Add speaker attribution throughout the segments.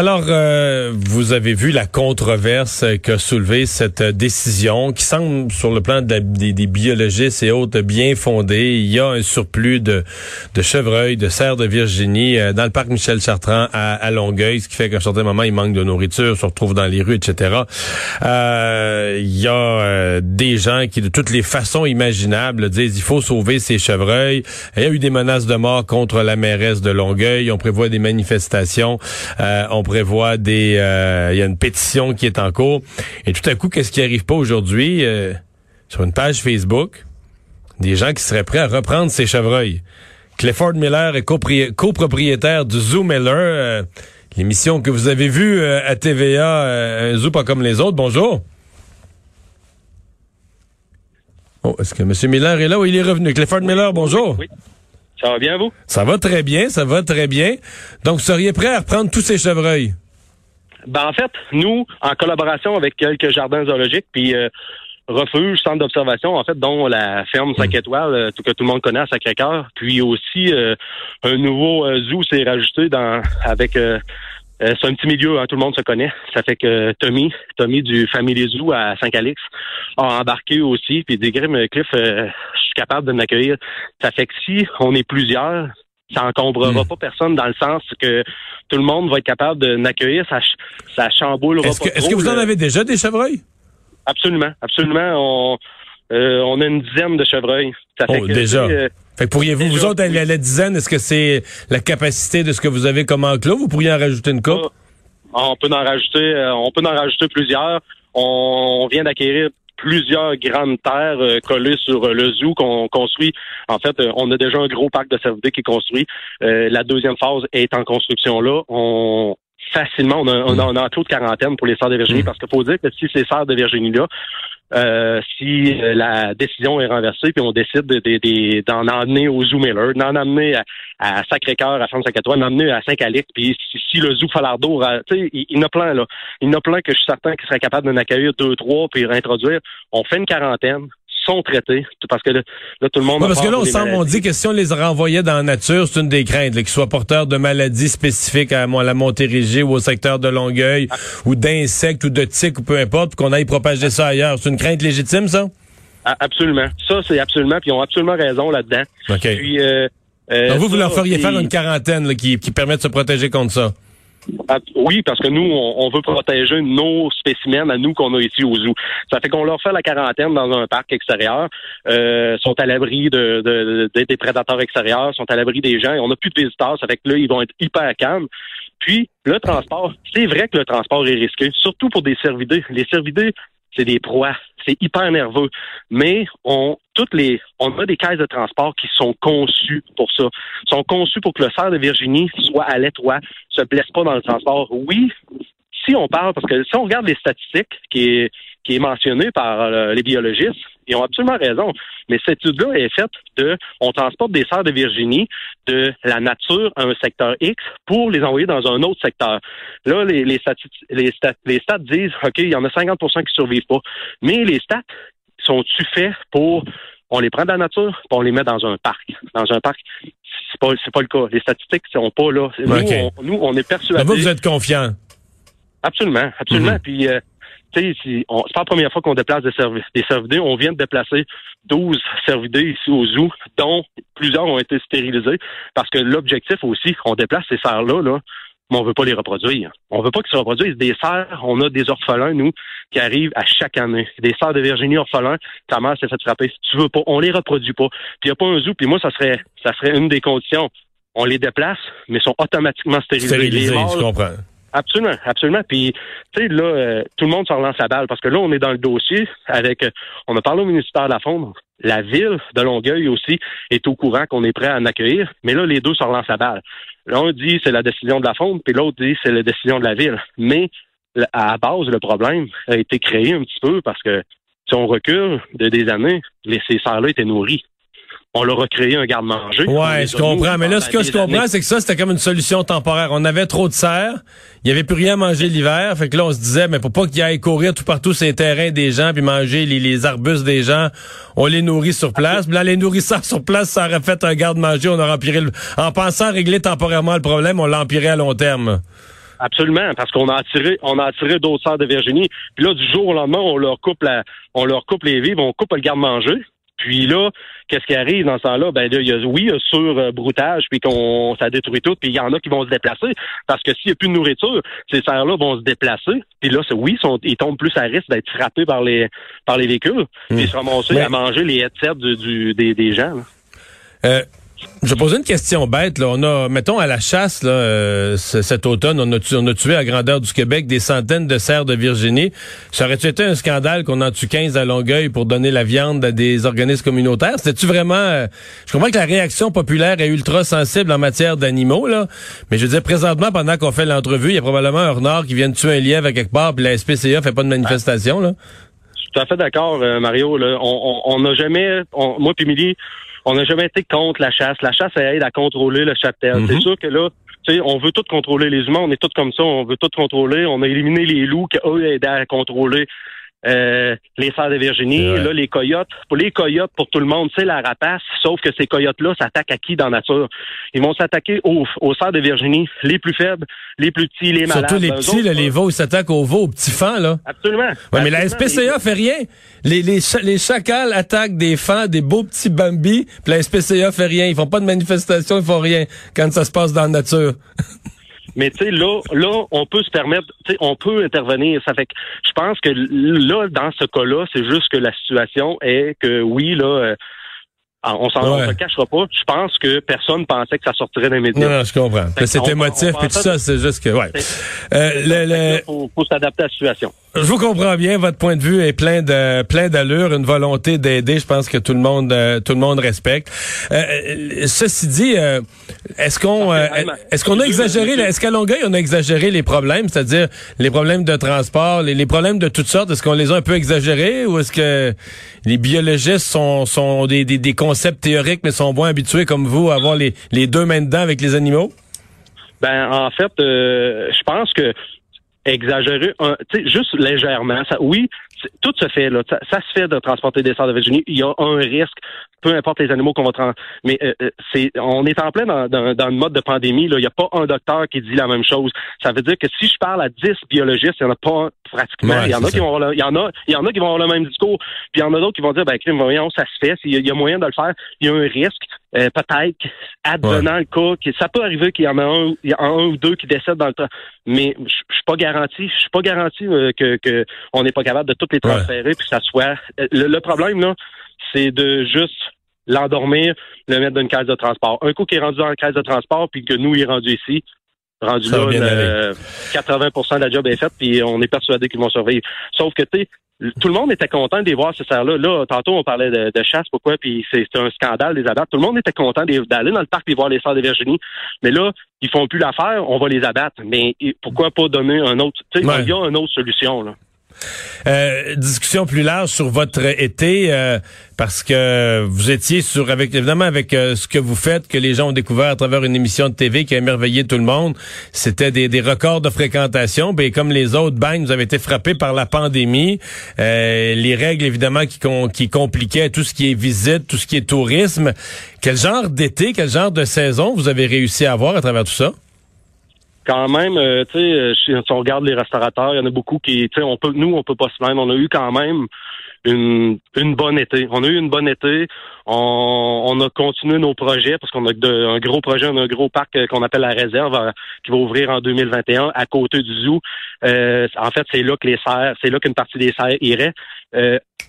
Speaker 1: Alors, euh, vous avez vu la controverse qu'a soulevée cette décision qui semble, sur le plan de des, biologistes et autres, bien fondée. Il y a un surplus de, de chevreuils, de cerfs de Virginie euh, dans le parc Michel Chartrand à, Longueuil, ce qui fait qu'à un certain moment, il manque de nourriture, se retrouve dans les rues, etc. Euh, Il y a euh, des gens qui, de toutes les façons imaginables, disent il faut sauver ces chevreuils. Il y a eu des menaces de mort contre la mairesse de Longueuil. On prévoit des manifestations. Euh, des... euh, Il y a une pétition qui est en cours. Et tout à coup, qu'est-ce qui arrive pas aujourd'hui? euh, sur une page Facebook, des gens qui seraient prêts à reprendre ces chevreuils. Clifford Miller est copropriétaire du Zoo Miller, euh, l'émission que vous avez vue à TVA, un zoo pas comme les autres. Bonjour. Oh, est-ce que M. Miller est là? Oui, il est revenu. Clifford Miller, bonjour.
Speaker 2: Oui. Ça va bien, vous?
Speaker 1: Ça va très bien, ça va très bien. Donc, vous seriez prêt à reprendre tous ces chevreuils?
Speaker 2: Ben, en fait, nous, en collaboration avec quelques jardins zoologiques, puis euh, refuge, centre d'observation, en fait, dont la ferme 5 étoiles, euh, tout- que tout le monde connaît à Sacré-Cœur, puis aussi euh, un nouveau euh, zoo s'est rajouté dans avec euh, euh, c'est un petit milieu, hein, tout le monde se connaît. Ça fait que Tommy, Tommy du Family Zoo à Saint-Calix, a embarqué aussi, puis des Grim Cliff, euh, je suis capable de m'accueillir. Ça fait que si on est plusieurs, ça encombrera
Speaker 1: Hmm.
Speaker 2: pas personne dans le sens que tout le monde va être capable de n'accueillir, ça, ch- ça chamboulera
Speaker 1: Est-ce que,
Speaker 2: pas
Speaker 1: est-ce que vous en avez déjà des chevreuils?
Speaker 2: Absolument, absolument. On, euh, on a une dizaine de chevreuils. Ça fait
Speaker 1: Oh,
Speaker 2: que,
Speaker 1: déjà.
Speaker 2: euh,
Speaker 1: Fait que pourriez-vous, vous autres, aller à la dizaine, est-ce que c'est la capacité de ce que vous avez comme enclos? Vous pourriez en rajouter une coupe?
Speaker 2: on peut en rajouter, euh, on peut en rajouter plusieurs. On, on vient d'acquérir plusieurs grandes terres euh, collées sur euh, le zoo qu'on construit. En fait, euh, on a déjà un gros parc de cervidés qui est construit. Euh, la deuxième phase est en construction là. On facilement, on a, on a un enclos de quarantaine pour les serres de Virginie,
Speaker 1: Mm.
Speaker 2: parce qu'il faut dire que si ces serres de Virginie-là, euh, si euh, la décision est renversée, puis on décide de- de- de- d'en emmener au Zoo Miller, d'en emmener à, à Sacré-Cœur, à Ferme-Sac-Étoile, d'en emmener à Saint-Calix, puis si, si le Zoo Falardeau, tu sais, il, il y en a plein, là. Il y en a plein que je suis certain qui seraient capables d'en accueillir deux, trois, puis réintroduire. On fait une quarantaine, sont traités, parce que là, là, tout le monde...
Speaker 1: Ouais, parce que là, on, semble, on dit que si on les renvoyait dans la nature, c'est une des craintes, qu'ils soient porteurs de maladies spécifiques à, à la Montérégie ou au secteur de Longueuil, ou d'insectes ou de tiques ou peu importe, qu'on aille propager ça ailleurs. C'est une crainte légitime, ça?
Speaker 2: Ah, Absolument. Ça, c'est absolument, puis ils ont absolument raison là-dedans.
Speaker 1: OK.
Speaker 2: Puis... Euh, euh,
Speaker 1: Donc vous, vous
Speaker 2: ça,
Speaker 1: leur feriez faire une quarantaine là, qui, qui permet de se protéger contre ça?
Speaker 2: Oui, parce que nous, on, on veut protéger nos spécimens à nous qu'on a ici au zoo. Ça fait qu'on leur fait la quarantaine dans un parc extérieur, euh, sont à l'abri de, de- de- des prédateurs extérieurs, sont à l'abri des gens, et on n'a plus de visiteurs, ça fait que là, ils vont être hyper calmes. Puis, le transport, c'est vrai que le transport est risqué, surtout pour des cervidés. Les cervidés, c'est des proies, c'est hyper nerveux. Mais on, toutes les, on a des caisses de transport qui sont conçues pour ça, sont conçues pour que le cerf de Virginie soit à l'étroit, se blesse pas dans le transport. Oui, si on parle, parce que si on regarde les statistiques qui est, qui est mentionné par euh, les biologistes, ils ont absolument raison. Mais cette étude-là est faite de, on transporte des cerfs de Virginie de la nature à un secteur X pour les envoyer dans un autre secteur. Là, les, les, stati- les, stats, les stats disent, OK, il y en a 50% qui survivent pas. Mais les stats sont-tu faits pour, on les prend de la nature, puis on les met dans un parc? Dans un parc, c'est pas, c'est pas le cas. Les statistiques sont pas là. Nous, on, nous, on est persuadés.
Speaker 1: Donc vous, vous êtes confiant.
Speaker 2: Absolument, absolument.
Speaker 1: Mhm.
Speaker 2: Puis, euh, tu sais, si on- c'est pas la première fois qu'on déplace des, servi- des cervidés. On vient de déplacer 12 cervidés ici au zoo, dont plusieurs ont été stérilisés. Parce que l'objectif aussi, on déplace ces cerfs-là, là, mais on veut pas les reproduire. On veut pas qu'ils se reproduisent. Des cerfs, on a des orphelins, nous, qui arrivent à chaque année. Des cerfs de Virginie orphelins, ta mère s'est fait frapper. Tu veux pas, on les reproduit pas. Puis il n'y a pas un zoo. Puis moi, ça serait, ça serait une des conditions. On les déplace, mais sont automatiquement stérilisés.
Speaker 1: Stérilisé,
Speaker 2: Les mâles
Speaker 1: je comprends.
Speaker 2: Absolument, absolument. Puis, tu sais, là, euh, tout le monde se relance la balle parce que là, on est dans le dossier avec, euh, on a parlé au ministère de la Fonde, la ville de Longueuil aussi est au courant qu'on est prêt à en accueillir, mais là, les deux se relancent la balle. L'un dit c'est la décision de la Fonde, puis l'autre dit c'est la décision de la ville. Mais à la base, le problème a été créé un petit peu parce que si on recule de des années, les, ces serres-là étaient nourris on leur a créé un garde-manger.
Speaker 1: Ouais, je comprends. Mais là, ce que je comprends, c'est que ça, c'était comme une solution temporaire. On avait trop de serres. Il y avait plus rien à manger l'hiver. Fait que là, on se disait, mais pour pas qu'ils aillent courir tout partout ces terrains des gens puis manger les, arbustes des gens, on les nourrit sur place. Puis là, les nourrissant sur place, ça aurait fait un garde-manger. On aurait empiré le... En pensant régler temporairement le problème, on l'empirait à long terme.
Speaker 2: Absolument, parce qu'on a attiré, on a attiré d'autres serres de Virginie. Puis là, du jour au lendemain, on leur coupe la, on leur coupe les vives, on coupe le garde-manger. Puis là, qu'est-ce qui arrive dans ce temps-là? Ben il y a, oui, il y a sur euh, broutage, puis qu'on ça détruit tout, puis il y en a qui vont se déplacer. Parce que s'il n'y a plus de nourriture, ces serres-là vont se déplacer. Puis là, oui, sont, ils tombent plus à risque d'être frappés par les par les véhicules, puis se ramasser à manger les headsets du, des, des gens.
Speaker 1: Euh, je poser une question bête. Là. On a, mettons, à la chasse, là, euh, cet automne, on a, tué, on a tué à grandeur du Québec des centaines de cerfs de Virginie. Ça aurait-tu été un scandale qu'on en tue 15 à Longueuil pour donner la viande à des organismes communautaires? C'était-tu vraiment... Euh, je comprends que la réaction populaire est ultra sensible en matière d'animaux, là, mais je veux dire, présentement, pendant qu'on fait l'entrevue, il y a probablement un renard qui vient de tuer un lièvre à quelque part, puis la SPCA fait pas de manifestation, là.
Speaker 2: Je suis tout à fait d'accord, euh, Mario. Là. On n'a jamais... moi puis Milly, on n'a jamais été contre la chasse. La chasse, elle aide à contrôler le cheptel. C'est mhm. sûr que là, tu sais, on veut tout contrôler. Les humains, on est tous comme ça. On veut tout contrôler. On a éliminé les loups qui, eux, aidaient à contrôler euh, les serres de Virginie, là, les coyotes. Pour les coyotes, pour tout le monde, c'est la rapace, sauf que ces coyotes-là s'attaquent à qui dans la nature? Ils vont s'attaquer aux, aux serres de Virginie, les plus faibles, les plus petits, les malades.
Speaker 1: Surtout les petits, là, les veaux, ils s'attaquent aux veaux, aux petits fans, là.
Speaker 2: Absolument.
Speaker 1: Ouais, mais la SPCA fait rien. Les, les, les chacals attaquent des fans, des beaux petits bambis, puis la SPCA fait rien. Ils font pas de manifestation, ils font rien quand ça se passe dans la nature.
Speaker 2: Mais tu sais, là, là, on peut se permettre, tu sais, on peut intervenir. Ça fait que je pense que là, dans ce cas-là, c'est juste que la situation est que oui, là, euh, on s'en se cachera pas. Je pense que personne pensait que ça sortirait des médias.
Speaker 1: Non, non, je comprends. C'est émotif, puis tout ça, c'est juste que, ouais.
Speaker 2: Euh, le, le... Faut, faut s'adapter à la situation.
Speaker 1: Je vous comprends bien. Votre point de vue est plein de plein d'allure, une volonté d'aider. Je pense que tout le monde euh, tout le monde respecte. Euh, euh ceci dit, euh, est-ce qu'on est-ce qu'on a exagéré Est-ce qu'à Longueuil on a exagéré les problèmes, c'est-à-dire les problèmes de transport, les, les problèmes de toutes sortes? Est-ce qu'on les a un peu exagérés ou est-ce que les biologistes sont sont des, des, des concepts théoriques mais sont moins habitués comme vous à avoir les les deux mains dedans avec les animaux?
Speaker 2: Ben en fait, je pense que exagéré, un, juste légèrement. Ça, oui, tout se fait là. Ça, se fait de transporter des sorts de Virginie. Il y a un risque, peu importe les animaux qu'on va transporter. Mais euh, euh, c'est, on est en plein dans, dans, le mode de pandémie. Là, il n'y a pas un docteur qui dit la même chose. Ça veut dire que si je parle à 10 biologistes, il n'y en a pas pratiquement. il y en a qui vont, avoir le, il y en a, il y en a qui vont avoir le même discours. Puis il y en a d'autres qui vont dire, ben, voyons, ça se fait. Il y, a, moyen de le faire. Il y a un risque. Euh, peut-être, advenant le cas, que ça peut arriver qu'il y en a un, il y a un ou deux qui décèdent dans le temps, mais je suis pas garanti, je suis pas garanti que, que on n'est pas capable de tout les transférer puis ça soit. Euh, le, problème, là, c'est de juste l'endormir, le mettre dans une case de transport. Un coup qui est rendu dans la case de transport, puis que nous, il est rendu ici, rendu là, 80% de la job est faite, puis on est persuadé qu'ils vont survivre. Sauf que, tu tout le monde était content de voir ces serres-là. Là, tantôt, on parlait de, chasse, pourquoi, puis c'est un scandale des abattre. Tout le monde était content d'aller dans le parc et voir les serres de Virginie. Mais là, ils font plus l'affaire, on va les abattre. Mais pourquoi pas donner un autre... Tu sais, il y a une autre solution, là.
Speaker 1: Euh, discussion plus large sur votre été euh, parce que vous étiez sur avec évidemment avec euh, ce que vous faites que les gens ont découvert à travers une émission de TV qui a émerveillé tout le monde. C'était des, des, records de fréquentation. Ben comme les autres, bang, vous avez été frappé par la pandémie, les règles évidemment qui, qui compliquaient tout ce qui est visite, tout ce qui est tourisme. Quel genre d'été, quel genre de saison vous avez réussi à avoir à travers tout ça?
Speaker 2: Quand même, euh, tu sais, euh, si on regarde les restaurateurs, il y en a beaucoup qui, tu sais, on peut, nous, on peut pas se plaindre. On a eu quand même une, une bonne été. On a eu une bonne été. On, on a continué nos projets parce qu'on a un gros projet, on a un gros parc euh, qu'on appelle la réserve qui va ouvrir en 2021 à côté du zoo. en fait, c'est là que les serres, c'est là qu'une partie des serres irait.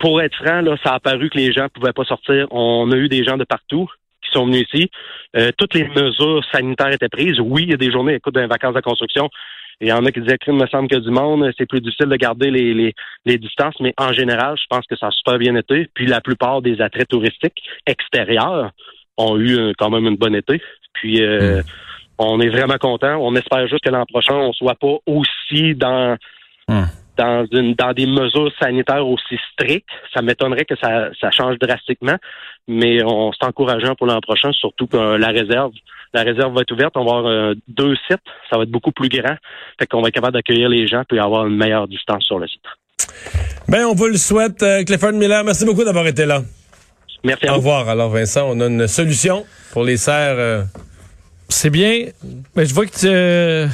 Speaker 2: pour être franc, là, ça a paru que les gens pouvaient pas sortir. On a eu des gens de partout sont venus ici. Euh, toutes les mesures sanitaires étaient prises. Oui, il y a des journées, écoute, dans les vacances de construction, Il y en a qui disaient qu'il me semble que du monde, c'est plus difficile de garder les, les, les distances, mais en général, je pense que ça a super bien été. Puis la plupart des attraits touristiques extérieurs ont eu euh, quand même une bonne été. Puis euh, on est vraiment content. On espère juste que l'an prochain, on soit pas aussi dans
Speaker 1: Hum.
Speaker 2: Dans une dans des mesures sanitaires aussi strictes. Ça m'étonnerait que ça, ça change drastiquement, mais on c'est encourageant pour l'an prochain, surtout que euh, la réserve la réserve va être ouverte. On va avoir euh, deux sites. Ça va être beaucoup plus grand. Fait qu'on va être capable d'accueillir les gens puis avoir une meilleure distance sur le site.
Speaker 1: Ben, on vous le souhaite, euh, Clifford Miller. Merci beaucoup d'avoir été là.
Speaker 2: Merci à
Speaker 1: Au
Speaker 2: vous.
Speaker 1: revoir. Alors, Vincent, on a une solution pour les serres. euh,
Speaker 3: C'est bien. Mais je vois que tu, euh,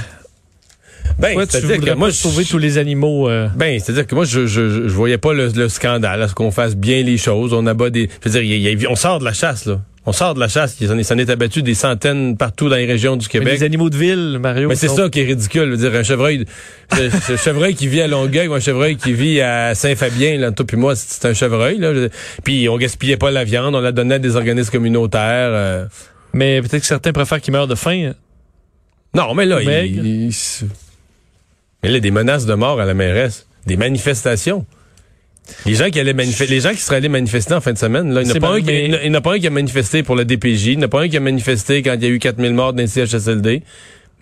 Speaker 1: ben,
Speaker 3: ouais, tu
Speaker 1: c'est-à-dire que moi,
Speaker 3: sauver
Speaker 1: je-
Speaker 3: tous les animaux. euh?
Speaker 1: Ben, c'est-à-dire que moi, je, je, je je voyais pas le, le scandale, à ce qu'on fasse bien les choses. On abat des. Je veux dire, il y a- y a- on sort de la chasse, là. On sort de la chasse. Il s'en est, abattu des centaines partout dans les régions du
Speaker 3: Mais
Speaker 1: Québec.
Speaker 3: les animaux de ville, Mario.
Speaker 1: Mais c'est
Speaker 3: sont-
Speaker 1: ça qui est ridicule. Je veux dire, un chevreuil, un chevreuil qui vit à Longueuil ou un chevreuil qui vit à Saint-Fabien, là, toi puis moi, c'est un chevreuil, là. Puis on gaspillait pas la viande, on la donnait à des organismes communautaires. euh.
Speaker 3: Mais peut-être que certains préfèrent qu'ils meurent de faim. hein?
Speaker 1: Non, mais là, il, il- mais là, des menaces de mort à la mairesse, des manifestations. Les gens qui allaient manifester, les gens qui seraient allés manifester en fin de semaine, là, il n'y en a
Speaker 3: C'est
Speaker 1: pas
Speaker 3: mais-
Speaker 1: a- pas un qui a manifesté pour le DPJ, il n'y en a pas un qui a manifesté quand il y a eu 4000 morts dans le CHSLD.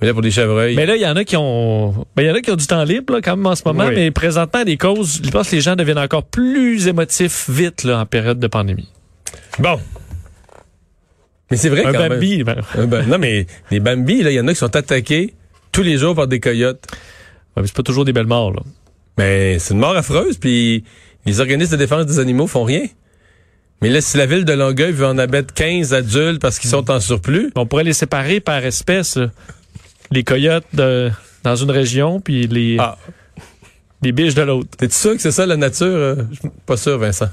Speaker 1: Mais là, pour des chevreuils.
Speaker 3: Mais là, il y en a qui ont, ben, il y en a qui ont du temps libre, là, quand même, en ce moment.
Speaker 1: Oui.
Speaker 3: Mais présentement, les causes, je pense que les gens deviennent encore plus émotifs vite, là, en période de pandémie.
Speaker 1: Bon. Mais c'est vrai
Speaker 3: Un
Speaker 1: quand même.
Speaker 3: Bambi, ben,
Speaker 1: Un ba- non, mais les Bambi, là, il y en a qui sont attaqués tous les jours par des coyotes.
Speaker 3: Ouais, c'est pas toujours des belles morts, là.
Speaker 1: Mais c'est une mort affreuse, puis les organismes de défense des animaux font rien. Mais là, si la ville de Longueuil veut en abattre 15 adultes parce qu'ils sont en surplus,
Speaker 3: On pourrait les séparer par espèce, là. Les coyotes de, dans une région, puis les,
Speaker 1: ah,
Speaker 3: les biches de l'autre.
Speaker 1: t'es sûr que c'est ça la nature? Euh, je suis Pas sûr, Vincent.